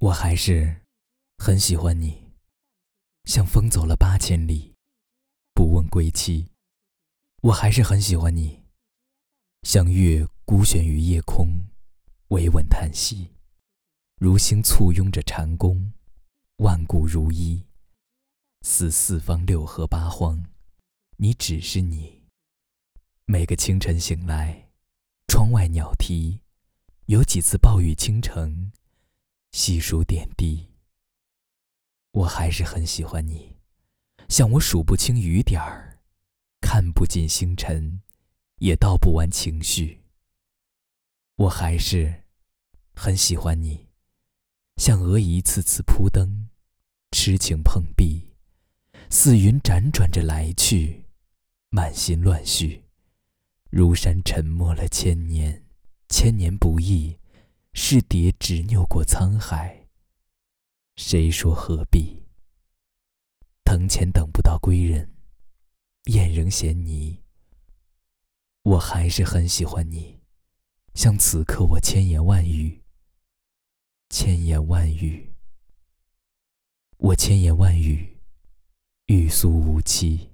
我还是很喜欢你，像风走了八千里，不问归期。我还是很喜欢你，像月孤悬于夜空，唯闻叹息。如星簇拥着禅宫，万古如一。似四方六合八荒，你只是你。每个清晨醒来，窗外鸟啼，有几次暴雨倾城。细数点滴，我还是很喜欢你，像我数不清雨点儿，看不尽星辰，也道不完情绪。我还是很喜欢你，像鹅一次次扑灯，痴情碰壁，似云辗转着来去，满心乱絮，如山沉默了千年，千年不易。是蝶执拗过沧海，谁说何必？藤前等不到归人，燕仍衔泥。我还是很喜欢你，像此刻我千言万语，千言万语，我千言万语，欲诉无期。